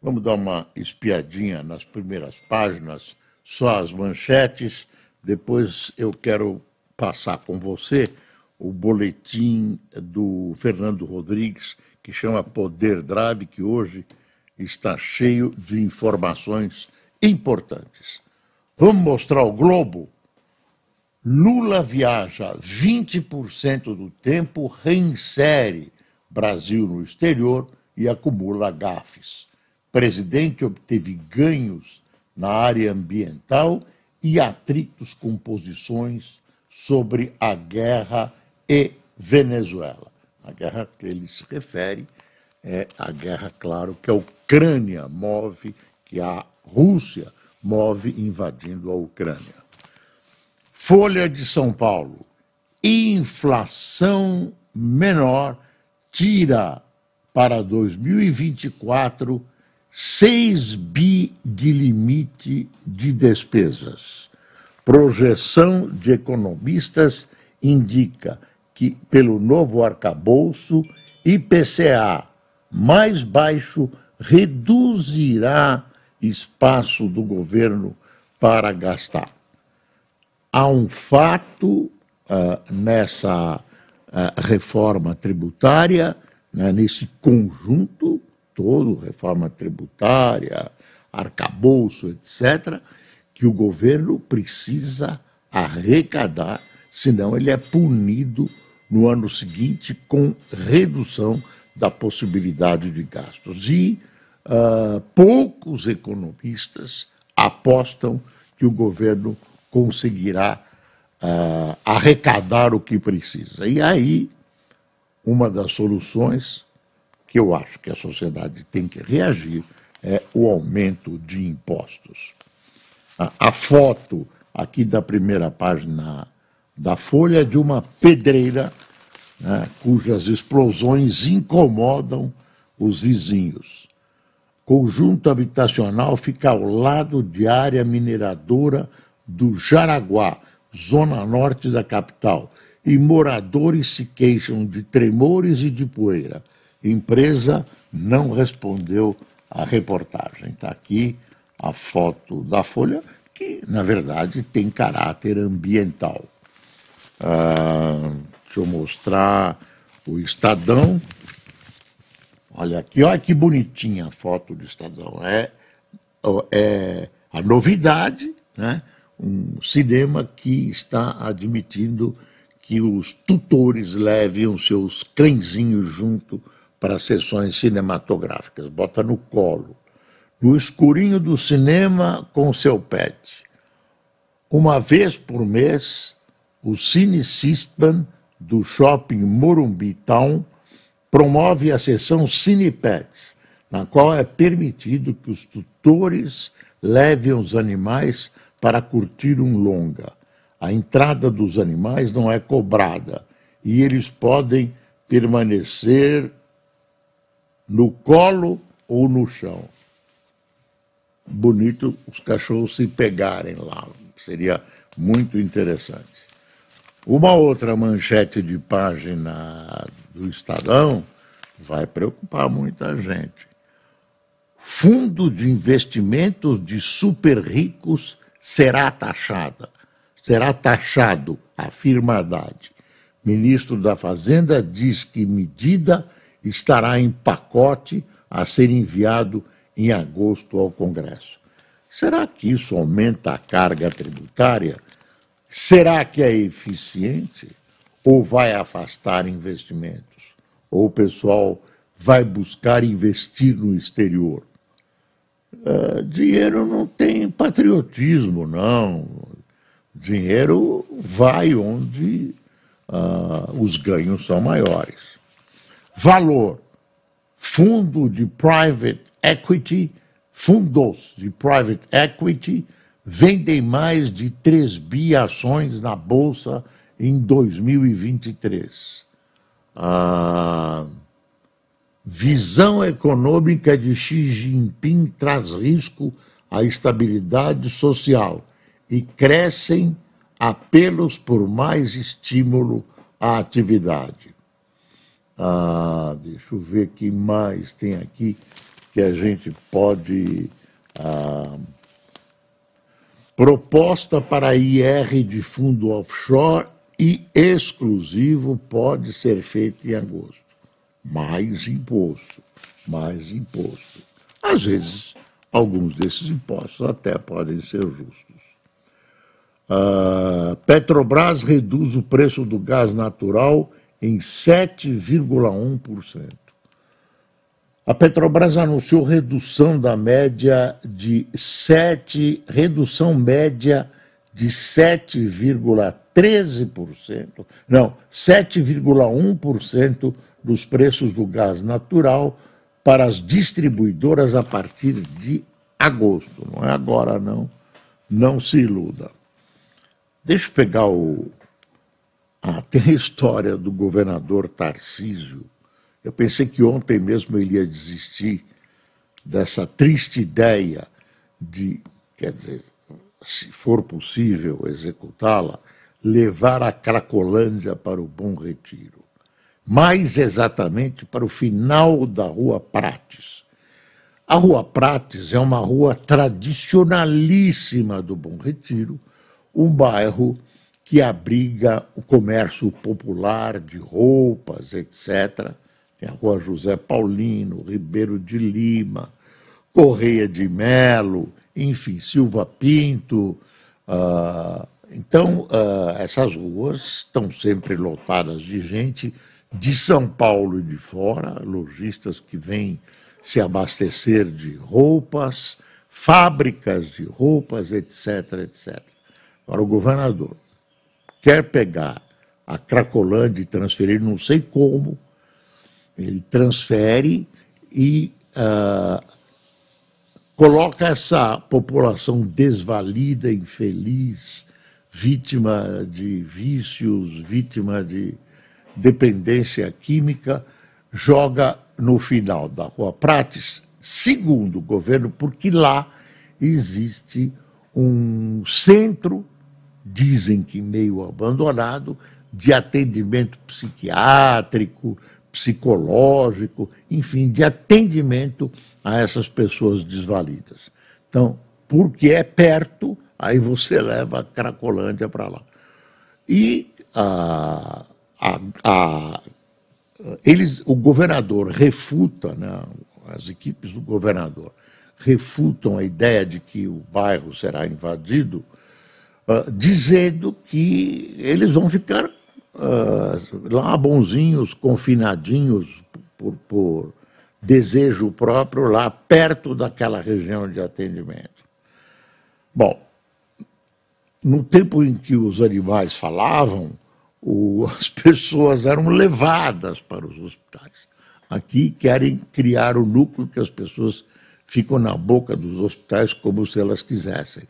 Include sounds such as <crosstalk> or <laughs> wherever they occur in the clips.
Vamos dar uma espiadinha nas primeiras páginas, só as manchetes. Depois eu quero passar com você o boletim do Fernando Rodrigues, que chama Poder Drive, que hoje está cheio de informações importantes. Vamos mostrar o globo? Lula viaja 20% do tempo, reinsere Brasil no exterior e acumula gafes. Presidente obteve ganhos na área ambiental e atritos com posições sobre a guerra e Venezuela. A guerra que ele se refere é a guerra, claro, que a Ucrânia move, que a Rússia move invadindo a Ucrânia. Folha de São Paulo. Inflação menor tira para 2024 6 bi de limite de despesas. Projeção de economistas indica que, pelo novo arcabouço, IPCA mais baixo reduzirá espaço do governo para gastar. Há um fato uh, nessa uh, reforma tributária, né, nesse conjunto todo, reforma tributária, arcabouço, etc., que o governo precisa arrecadar, senão ele é punido no ano seguinte com redução da possibilidade de gastos. E uh, poucos economistas apostam que o governo conseguirá uh, arrecadar o que precisa. E aí, uma das soluções que eu acho que a sociedade tem que reagir é o aumento de impostos. A, a foto aqui da primeira página da Folha é de uma pedreira né, cujas explosões incomodam os vizinhos. Conjunto habitacional fica ao lado de área mineradora do Jaraguá, zona norte da capital, e moradores se queixam de tremores e de poeira. Empresa não respondeu à reportagem. Está aqui a foto da Folha, que, na verdade, tem caráter ambiental. Ah, deixa eu mostrar o Estadão. Olha aqui, olha que bonitinha a foto do Estadão. É, é a novidade, né? um cinema que está admitindo que os tutores levem os seus cãezinhos junto para sessões cinematográficas. Bota no colo. No escurinho do cinema com seu pet. Uma vez por mês, o Cine System do shopping Morumbi Town promove a sessão Cine Pets, na qual é permitido que os tutores levem os animais para curtir um longa. A entrada dos animais não é cobrada e eles podem permanecer no colo ou no chão. Bonito os cachorros se pegarem lá, seria muito interessante. Uma outra manchete de página do Estadão vai preocupar muita gente. Fundo de investimentos de super ricos será taxada. Será taxado, afirma Haddad. Ministro da Fazenda diz que medida estará em pacote a ser enviado em agosto ao Congresso. Será que isso aumenta a carga tributária? Será que é eficiente? Ou vai afastar investimentos? Ou o pessoal vai buscar investir no exterior? Uh, dinheiro não tem patriotismo, não. Dinheiro vai onde uh, os ganhos são maiores. Valor: fundo de private equity fundos de private equity vendem mais de 3 bi ações na Bolsa em 2023. A visão econômica de Xi Jinping traz risco à estabilidade social e crescem apelos por mais estímulo à atividade. Ah, deixa eu ver que mais tem aqui que a gente pode. Ah, proposta para IR de fundo offshore e exclusivo pode ser feita em agosto. Mais imposto, mais imposto. Às vezes, alguns desses impostos até podem ser justos. Uh, Petrobras reduz o preço do gás natural em 7,1%. A Petrobras anunciou redução da média de 7, redução média de 7,13%, não, 7,1% dos preços do gás natural para as distribuidoras a partir de agosto. Não é agora, não. Não se iluda. Deixa eu pegar o. Ah, tem a história do governador Tarcísio eu pensei que ontem mesmo ele ia desistir dessa triste ideia de, quer dizer, se for possível executá-la, levar a Cracolândia para o Bom Retiro. Mais exatamente para o final da Rua Prates. A Rua Prates é uma rua tradicionalíssima do Bom Retiro, um bairro que abriga o comércio popular de roupas, etc tem a Rua José Paulino, Ribeiro de Lima, Correia de Melo, enfim, Silva Pinto. Uh, então, uh, essas ruas estão sempre lotadas de gente de São Paulo e de fora, lojistas que vêm se abastecer de roupas, fábricas de roupas, etc, etc. Agora, o governador quer pegar a Cracolândia e transferir, não sei como, ele transfere e uh, coloca essa população desvalida, infeliz, vítima de vícios, vítima de dependência química, joga no final da Rua Prates, segundo o governo, porque lá existe um centro, dizem que meio abandonado, de atendimento psiquiátrico, psicológico, enfim, de atendimento a essas pessoas desvalidas. Então, porque é perto, aí você leva a Cracolândia para lá. E a, a, a, eles, o governador refuta, né, as equipes do governador refutam a ideia de que o bairro será invadido, uh, dizendo que eles vão ficar uh, lá bonzinhos, confinadinhos por, por desejo próprio, lá perto daquela região de atendimento. Bom, no tempo em que os animais falavam, o, <laughs> as pessoas eram levadas para os hospitais. Aqui querem criar o núcleo que as pessoas ficam na boca dos hospitais como se elas quisessem.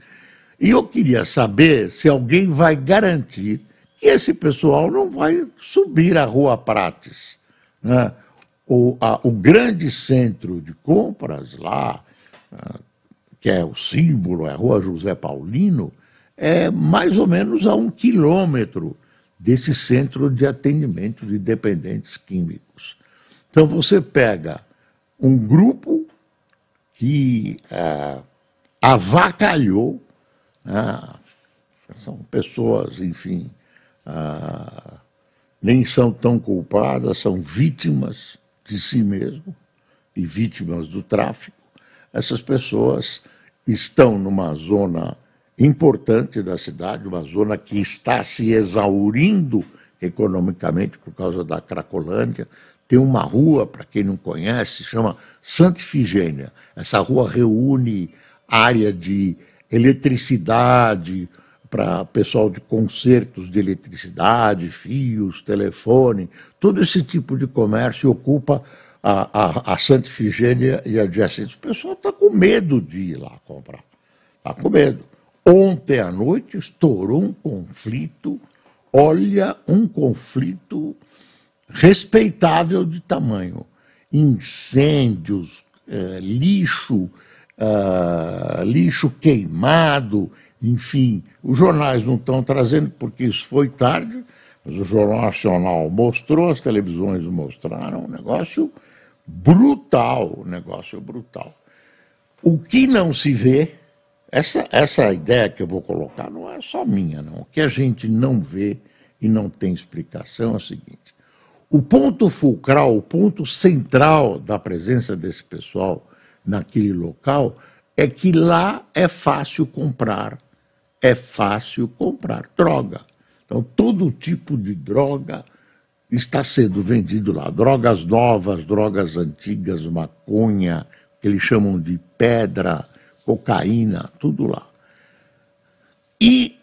E eu queria saber se alguém vai garantir que esse pessoal não vai subir a Rua Prates. Né? O, a, o grande centro de compras lá, uh, que é o símbolo, é a Rua José Paulino, é mais ou menos a um quilômetro desse centro de atendimento de dependentes químicos. Então você pega um grupo que uh, avacalhou, uh, são pessoas, enfim, ah, nem são tão culpadas, são vítimas de si mesmo e vítimas do tráfico. Essas pessoas estão numa zona importante da cidade, uma zona que está se exaurindo economicamente por causa da Cracolândia. Tem uma rua, para quem não conhece, chama Santa Ifigênia. Essa rua reúne área de eletricidade, para pessoal de consertos de eletricidade, fios, telefone, todo esse tipo de comércio ocupa a, a, a Santa Ifigênia e a Jacintha. O pessoal está com medo de ir lá comprar. Está com medo. Ontem à noite estourou um conflito, olha, um conflito respeitável de tamanho. Incêndios, eh, lixo, uh, lixo queimado, enfim. Os jornais não estão trazendo porque isso foi tarde, mas o Jornal Nacional mostrou, as televisões mostraram, um negócio brutal, um negócio brutal. O que não se vê, essa, essa ideia que eu vou colocar não é só minha, não. O que a gente não vê e não tem explicação é o seguinte: o ponto fulcral, o ponto central da presença desse pessoal naquele local é que lá é fácil comprar, é fácil comprar droga. Então, todo tipo de droga está sendo vendido lá. Drogas novas, drogas antigas, maconha, que eles chamam de pedra, cocaína, tudo lá. E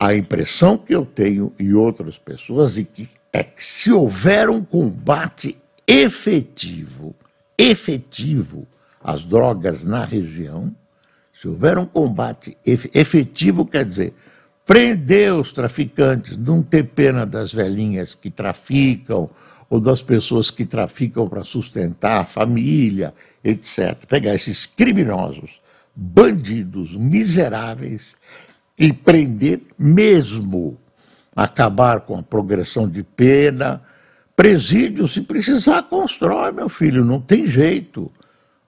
a impressão que eu tenho e outras pessoas é que, é que se houver um combate efetivo, efetivo às drogas na região, se houver um combate efetivo, quer dizer, prender os traficantes, não ter pena das velhinhas que traficam ou das pessoas que traficam para sustentar a família, etc. Pegar esses criminosos, bandidos, miseráveis e prender mesmo, acabar com a progressão de pena. Presídio, se precisar, constrói, meu filho, não tem jeito.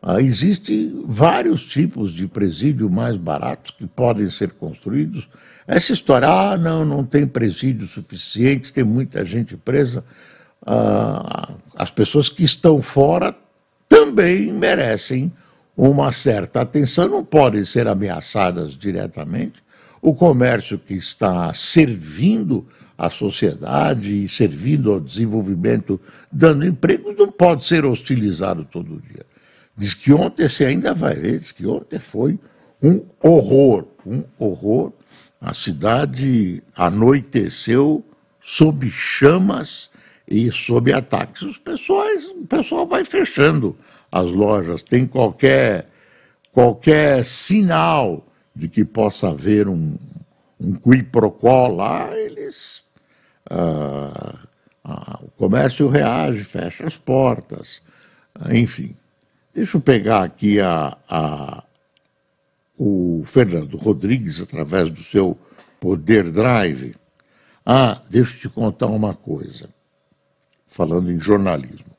Ah, Existem vários tipos de presídio mais baratos que podem ser construídos essa história, ah, não, não tem presídio suficiente, tem muita gente presa. Ah, as pessoas que estão fora também merecem uma certa atenção, não podem ser ameaçadas diretamente. O comércio que está servindo à sociedade e servindo ao desenvolvimento, dando emprego, não pode ser hostilizado todo dia. Diz que ontem, você ainda vai ver, diz que ontem foi um horror, um horror a cidade anoiteceu sob chamas e sob ataques. Os pessoais, o pessoal vai fechando as lojas. Tem qualquer, qualquer sinal de que possa haver um, um qui pro quo lá, eles. Ah, ah, o comércio reage, fecha as portas, enfim. Deixa eu pegar aqui a, a, o Fernando Rodrigues, através do seu Poder Drive. Ah, deixa eu te contar uma coisa, falando em jornalismo.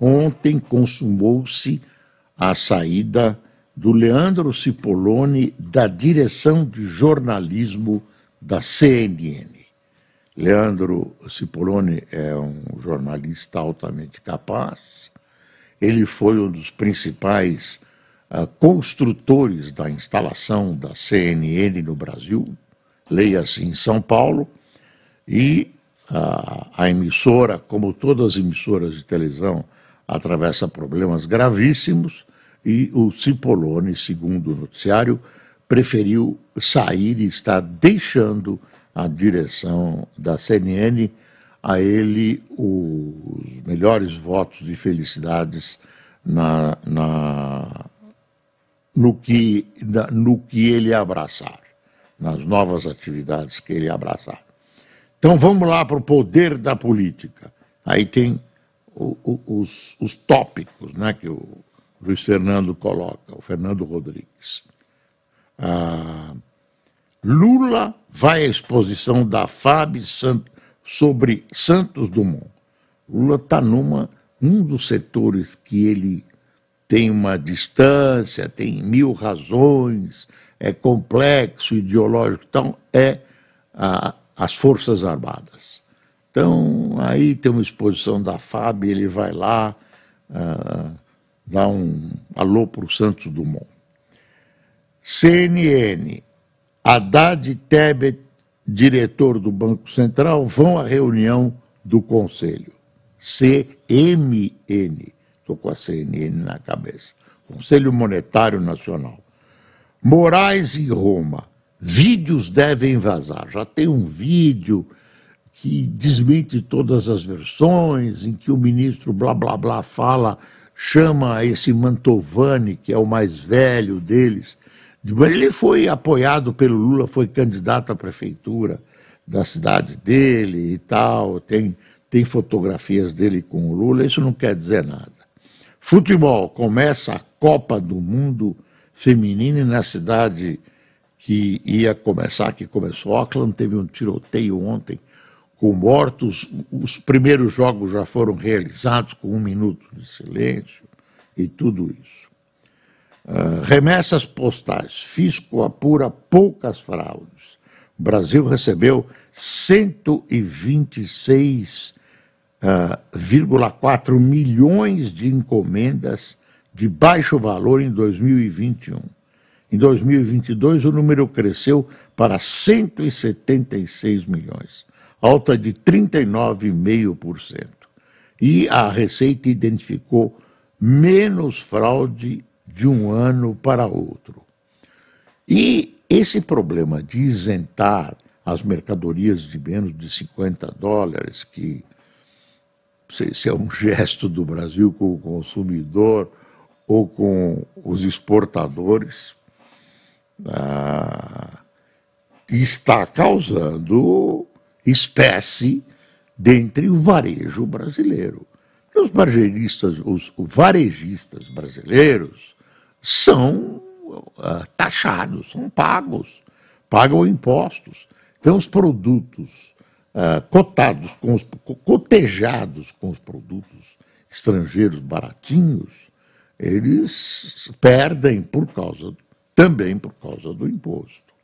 Ontem consumou-se a saída do Leandro Cipollone da direção de jornalismo da CNN. Leandro Cipollone é um jornalista altamente capaz, ele foi um dos principais uh, construtores da instalação da CNN no Brasil, leia-se em São Paulo, e uh, a emissora, como todas as emissoras de televisão, atravessa problemas gravíssimos, e o Cipollone, segundo o noticiário, preferiu sair e está deixando a direção da CNN a ele os melhores votos de felicidades na, na no que, no que ele abraçar, nas novas atividades que ele abraçar. Então vamos lá para o poder da política. Aí tem o, o, os, os tópicos né, que o Luiz Fernando coloca, o Fernando Rodrigues. Ah, Lula vai à exposição da FAB sobre Santos Dumont. Lula está numa um dos setores que ele tem uma distância, tem mil razões, é complexo, ideológico, então é a, as Forças Armadas. Então, aí tem uma exposição da FAB, ele vai lá, uh, dá um alô para o Santos Dumont. CNN, Haddad Tebet, diretor do Banco Central, vão à reunião do Conselho. CMN estou com a CNN na cabeça. Conselho Monetário Nacional. Moraes e Roma. Vídeos devem vazar. Já tem um vídeo que desmente todas as versões, em que o ministro blá blá blá fala, chama esse Mantovani, que é o mais velho deles. Ele foi apoiado pelo Lula, foi candidato à prefeitura da cidade dele e tal, tem, tem fotografias dele com o Lula, isso não quer dizer nada. Futebol, começa a Copa do Mundo Feminina na cidade que ia começar, que começou Auckland, teve um tiroteio ontem com mortos. Os primeiros jogos já foram realizados com um minuto de silêncio e tudo isso. Uh, remessas postais, fisco apura poucas fraudes. O Brasil recebeu 126,4 uh, milhões de encomendas de baixo valor em 2021. Em 2022, o número cresceu para 176 milhões, alta de 39,5%. E a Receita identificou menos fraude de um ano para outro. E esse problema de isentar as mercadorias de menos de 50 dólares, que não sei se é um gesto do Brasil com o consumidor ou com os exportadores, ah, está causando espécie dentre o varejo brasileiro. Os os varejistas brasileiros são uh, taxados, são pagos, pagam impostos. Então, os produtos uh, cotados, com os, cotejados com os produtos estrangeiros baratinhos, eles perdem por causa também por causa do imposto.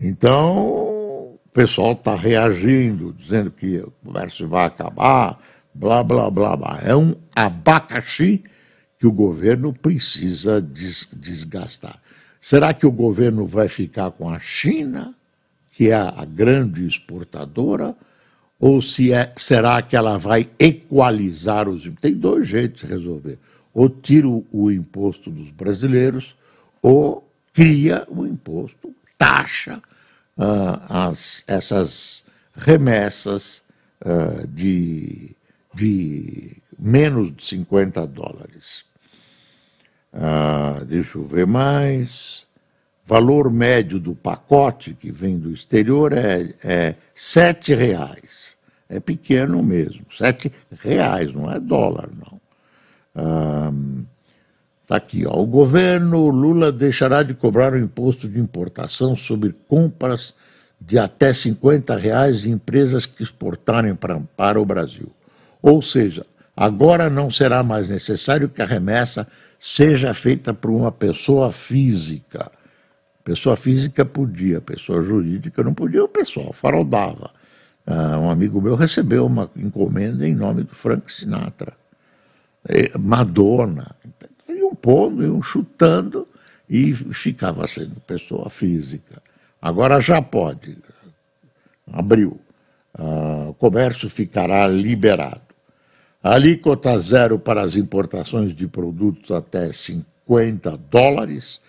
Então, o pessoal está reagindo, dizendo que o comércio vai acabar, blá, blá, blá, blá. É um abacaxi que o governo precisa des desgastar. Será que o governo vai ficar com a China, que é a grande exportadora, ou se é, será que ela vai equalizar os Tem dois jeitos de resolver. Ou tira o, imposto dos brasileiros, ou cria o imposto, taxa uh, as, essas remessas uh, de, de menos de 50 dólares. Uh, deixa eu ver mais. Valor médio do pacote que vem do exterior é, é sete reais. É pequeno mesmo, sete reais, não é dólar, não. Está aqui, ó. O governo Lula deixará de cobrar o imposto de importação sobre compras de até 50 reais de empresas que exportarem para, para o Brasil. Ou seja, agora não será mais necessário que a remessa seja feita por uma pessoa física. Pessoa física podia, pessoa jurídica não podia, o pessoal fraudava. Uh, um amigo meu recebeu uma encomenda em nome do Frank Sinatra. Madonna iam pondo, iam chutando e ficava sendo pessoa física. Agora já pode. Abriu. Uh, o comércio ficará liberado. Alíquota zero para as importações de produtos até 50 dólares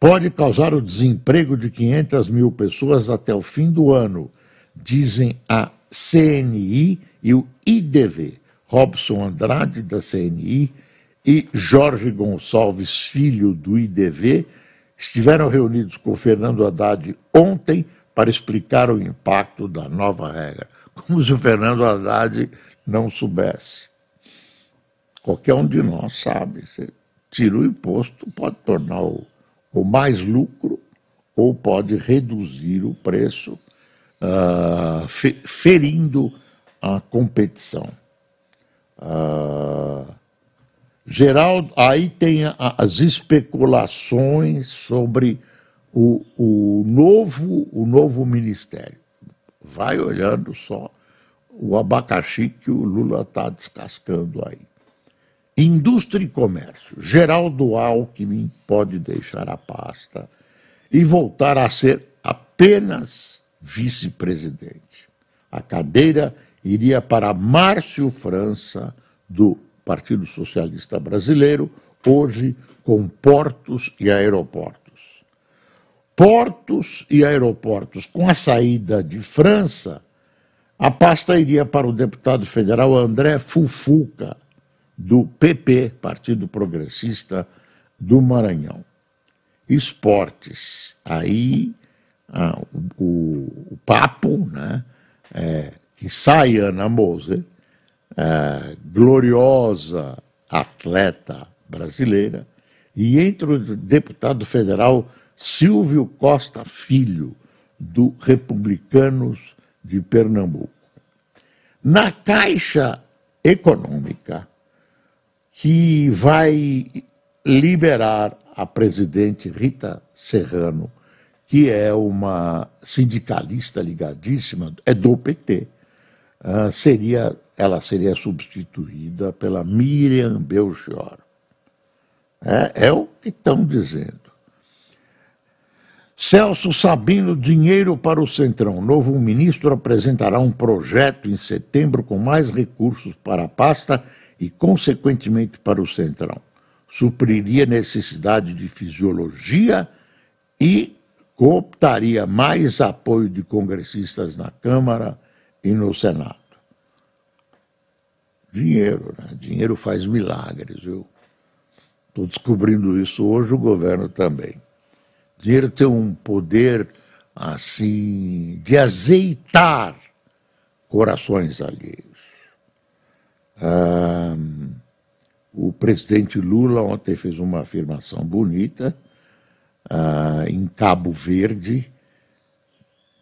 pode causar o desemprego de 500 mil pessoas até o fim do ano, dizem a CNI e o IDV. Robson Andrade, da CNI, e Jorge Gonçalves Filho, do IDV, estiveram reunidos com Fernando Haddad ontem para explicar o impacto da nova regra. Como se o Fernando Haddad não soubesse. Qualquer um de nós sabe. Você tira o imposto, pode tornar o, o mais lucro ou pode reduzir o preço, uh, ferindo a competição. Uh, Geraldo, aí tem as especulações sobre o, o, novo, o novo ministério. Vai olhando só o abacaxi que o Lula está descascando aí. Indústria e comércio. Geraldo Alckmin pode deixar a pasta e voltar a ser apenas vice-presidente. A cadeira iria para Márcio França, do Partido Socialista Brasileiro, hoje com portos e aeroportos. Portos e aeroportos, com a saída de França, A pasta iria para o deputado federal André Fufuca, do PP, Partido Progressista do Maranhão. Esportes. Aí ah, o, o, papo, né? É, que sai Ana Moser, é, gloriosa atleta brasileira, e entra o deputado federal Silvio Costa Filho, do Republicanos de Pernambuco. Na Caixa Econômica, que vai liberar a presidente Rita Serrano, que é uma sindicalista ligadíssima, é do PT, uh, ah, seria, ela seria substituída pela Miriam Belchior. É, é o que estão dizendo. Celso Sabino, dinheiro para o Centrão. Novo ministro apresentará um projeto em setembro com mais recursos para a pasta e, consequentemente, para o Centrão. Supriria necessidade de fisiologia e cooptaria mais apoio de congressistas na Câmara e no Senado. Dinheiro, né? Dinheiro faz milagres, viu? Estou descobrindo isso hoje, o governo também. Dinheiro tem um poder assim de azeitar corações alheios. Ah, o presidente Lula ontem fez uma afirmação bonita ah, em Cabo Verde,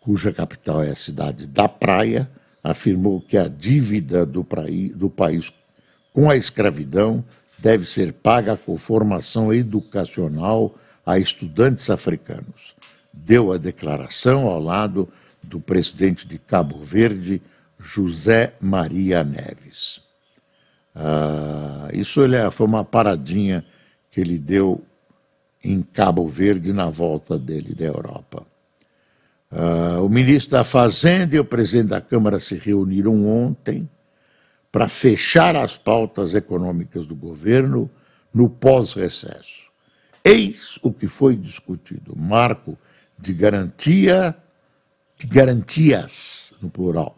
cuja capital é a cidade da Praia, afirmou que a dívida do, praí, do país com a escravidão deve ser paga com formação educacional a estudantes africanos. Deu a declaração ao lado do presidente de Cabo Verde, José Maria Neves. Ah, isso ele, é, foi uma paradinha que ele deu em Cabo Verde na volta dele da Europa. Ah, o ministro da Fazenda e o presidente da Câmara se reuniram ontem para fechar as pautas econômicas do governo no pós-recesso. Eis o que foi discutido: marco de garantia, de garantias, no plural.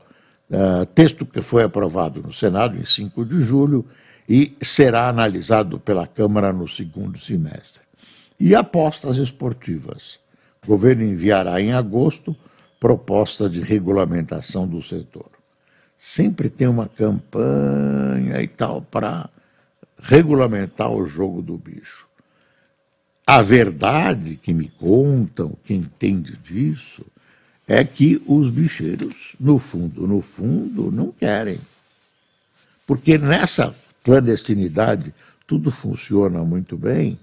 Uh, texto que foi aprovado no Senado em 5 de julho e será analisado pela Câmara no segundo semestre. E apostas esportivas. O governo enviará em agosto proposta de regulamentação do setor. Sempre tem uma campanha e tal para regulamentar o jogo do bicho. A verdade que me contam, quem entende disso, é que os bicheiros, no fundo, no fundo, não querem. Porque nessa clandestinidade tudo funciona muito bem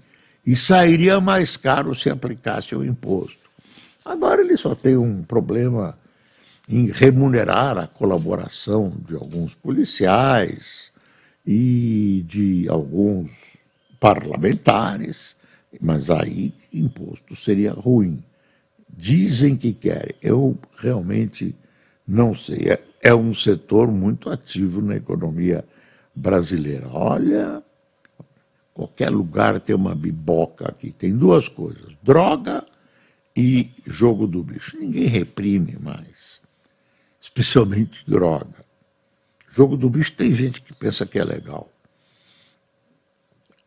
e sairia mais caro se aplicasse o imposto. Agora ele só tem um problema em remunerar a colaboração de alguns policiais e de alguns parlamentares mas aí imposto seria ruim. Dizem que querem. Eu realmente não sei. É, é um setor muito ativo na economia brasileira. Olha, qualquer lugar tem uma biboca aqui. Tem duas coisas: droga e jogo do bicho. Ninguém reprime mais, especialmente droga. Jogo do bicho tem gente que pensa que é legal.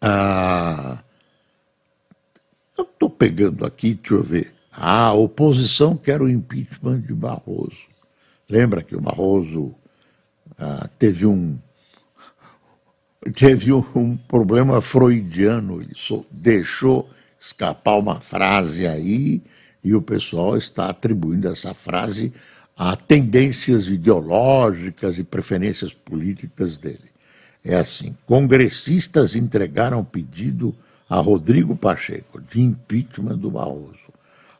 Ah, eu estou pegando aqui, deixa eu ver. A oposição quer o impeachment de Barroso. Lembra que o Barroso ah, teve um <laughs> teve um problema freudiano, ele só deixou escapar uma frase aí e o pessoal está atribuindo essa frase a tendências ideológicas e preferências políticas dele. É assim: congressistas entregaram pedido a Rodrigo Pacheco de impeachment do Barroso.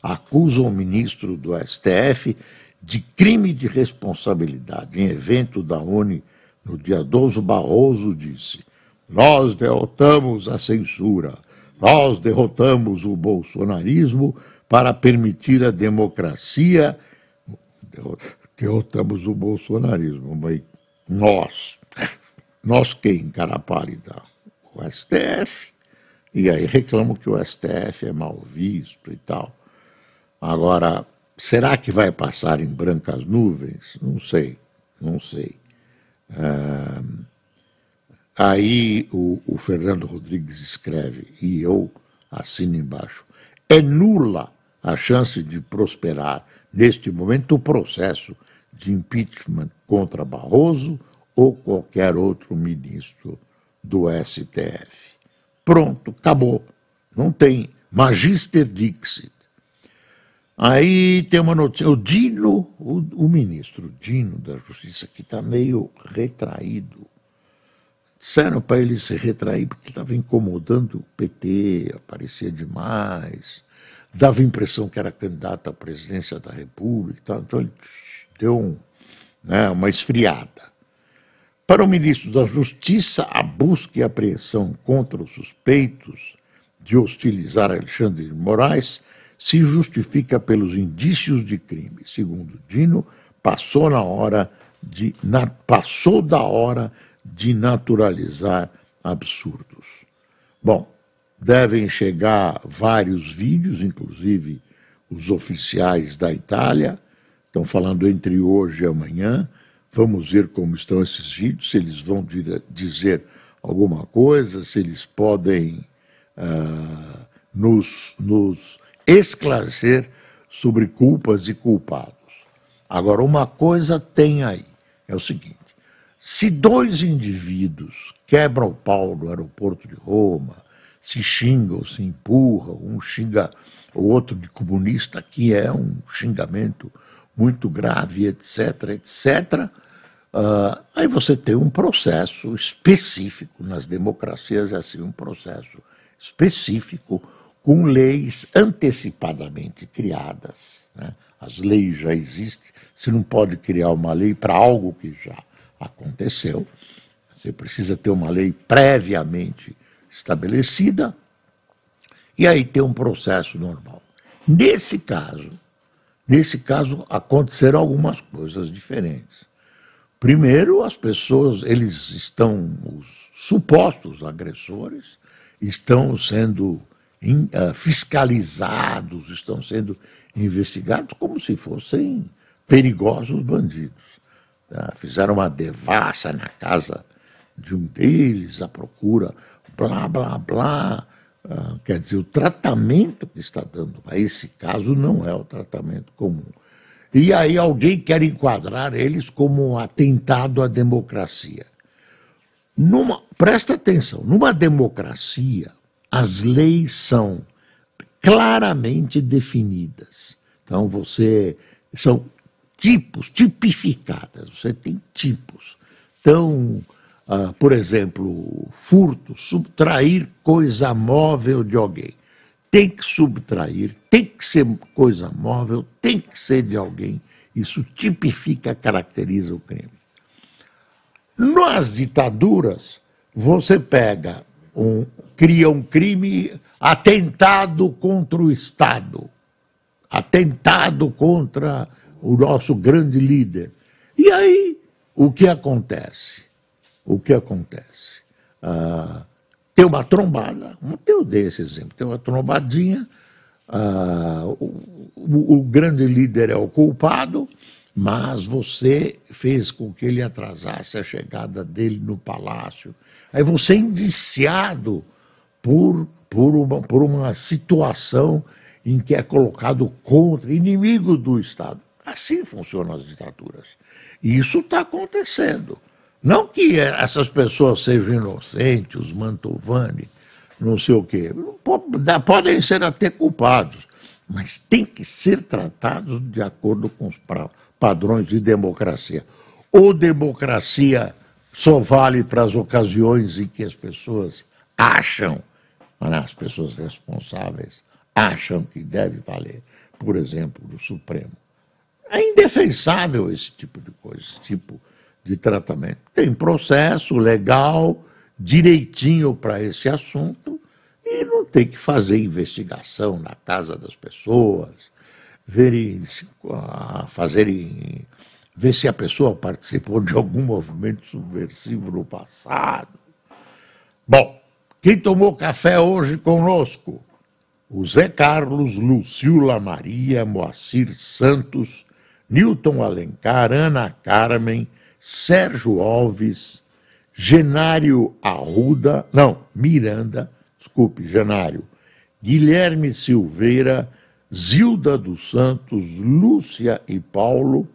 Acusa o ministro do STF de crime de responsabilidade. Em evento da ONU, no dia 12, Barroso disse: Nós derrotamos a censura, nós derrotamos o bolsonarismo para permitir a democracia. Derrotamos o bolsonarismo, mas nós, nós quem, cara pálida? O STF. E aí reclamam que o STF é mal visto e tal. Agora, será que vai passar em brancas nuvens? Não sei. não sei. Ah, aí o, o Fernando Rodrigues escreve, e eu assino embaixo, é nula a chance de prosperar neste momento o processo de impeachment contra Barroso ou qualquer outro ministro do STF. Pronto, acabou. Não tem. Magister Dixit. Aí tem uma notícia. O Dino, o, o ministro Dino da Justiça, que está meio retraído. Disseram para ele se retrair porque estava incomodando o PT, aparecia demais, dava a impressão que era candidato à presidência da República. Então ele deu um, né, uma esfriada. Para o ministro da Justiça, a busca e apreensão contra os suspeitos de hostilizar Alexandre de Moraes se justifica pelos indícios de crime. Segundo Dino, passou na hora de na, passou da hora de naturalizar absurdos. Bom, devem chegar vários vídeos, inclusive os oficiais da Itália estão falando entre hoje e amanhã Vamos ver como estão esses vídeos, se eles vão dizer alguma coisa, se eles podem uh, nos, nos esclarecer sobre culpas e culpados. Agora, uma coisa tem aí, é o seguinte: se dois indivíduos quebram o pau no aeroporto de Roma, se xingam, se empurram, um xinga o outro de comunista, que é um xingamento muito grave, etc., etc., Uh, aí você tem um processo específico, nas democracias é assim, um processo específico com leis antecipadamente criadas. Né? As leis já existem, você não pode criar uma lei para algo que já aconteceu. Você precisa ter uma lei previamente estabelecida e aí tem um processo normal. Nesse caso, nesse caso aconteceram algumas coisas diferentes. Primeiro, as pessoas, eles estão, os supostos agressores, estão sendo uh, fiscalizados, estão sendo investigados como se fossem perigosos bandidos. Tá? Fizeram uma devassa na casa de um deles, a procura, blá, blá, blá. Uh, quer dizer, o tratamento que está dando a esse caso não é o tratamento comum. E aí alguém quer enquadrar eles como um atentado à democracia. Numa, presta atenção, numa democracia, as leis são claramente definidas. Então você são tipos, tipificadas. Você tem tipos. Então, uh, por exemplo, furto, subtrair coisa móvel de alguém tem que subtrair, tem que ser coisa móvel, tem que ser de alguém. Isso tipifica, caracteriza o crime. Nas ditaduras, você pega um, cria um crime atentado contra o Estado, atentado contra o nosso grande líder. E aí, o que acontece? O que acontece? Ah, tem uma trombada, eu dei esse exemplo, tem uma trombadinha, uh, o, o, o, grande líder é o culpado, mas você fez com que ele atrasasse a chegada dele no palácio. Aí você é indiciado por, por, uma, por uma situação em que é colocado contra, inimigo do Estado. Assim funcionam as ditaduras. E isso está acontecendo. Não que essas pessoas sejam inocentes, os Mantovani, não sei o quê. Podem ser até culpados, mas tem que ser tratados de acordo com os padrões de democracia. Ou democracia só vale para as ocasiões em que as pessoas acham, as pessoas responsáveis acham que deve valer, por exemplo, do Supremo. É indefensável esse tipo de coisa, esse tipo de tratamento. Tem processo legal, direitinho para esse assunto, e não tem que fazer investigação na casa das pessoas, ver, fazer, ver se a pessoa participou de algum movimento subversivo no passado. Bom, quem tomou café hoje conosco? O Zé Carlos, Luciula Maria, Moacir Santos, Newton Alencar, Ana Carmen, Sérgio Alves, Genário Arruda, não, Miranda, desculpe, Genário, Guilherme Silveira, Zilda dos Santos, Lúcia e Paulo,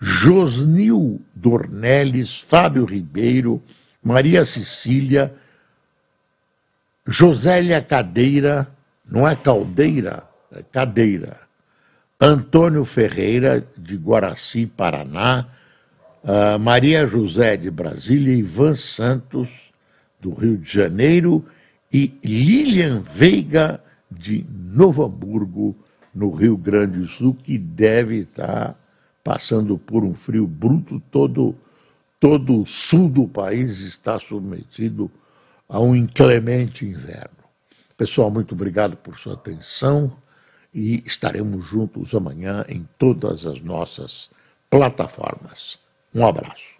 Josnil Dornelles, Fábio Ribeiro, Maria Cecília, Josélia Cadeira, não é Caldeira, é Cadeira, Antônio Ferreira, de Guaraci, Paraná, uh, Maria José de Brasília, Ivan Santos, do Rio de Janeiro, e Lilian Veiga, de Novo Hamburgo, no Rio Grande do Sul, que deve estar passando por um frio bruto. Todo, todo o sul do país está submetido a um inclemente inverno. Pessoal, muito obrigado por sua atenção e estaremos juntos amanhã em todas as nossas plataformas. Um abraço.